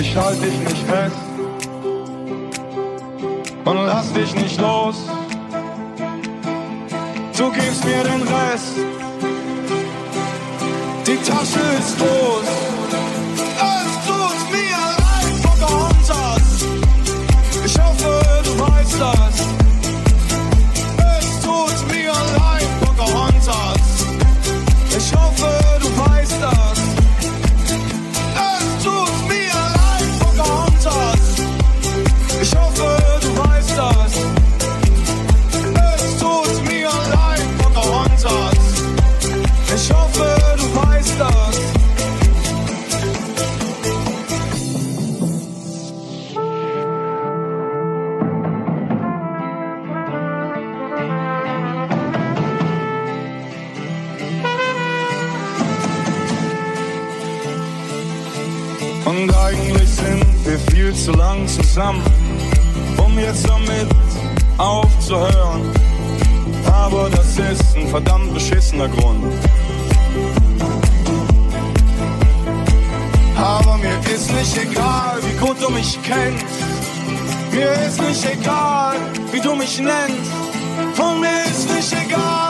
Ich halte dich nicht fest und lass dich nicht los. Du gibst mir den Rest. Die Tasche ist los. Zusammen, um jetzt damit aufzuhören. Aber das ist ein verdammt beschissener Grund. Aber mir ist nicht egal, wie gut du mich kennst. Mir ist nicht egal, wie du mich nennst. Und mir ist nicht egal,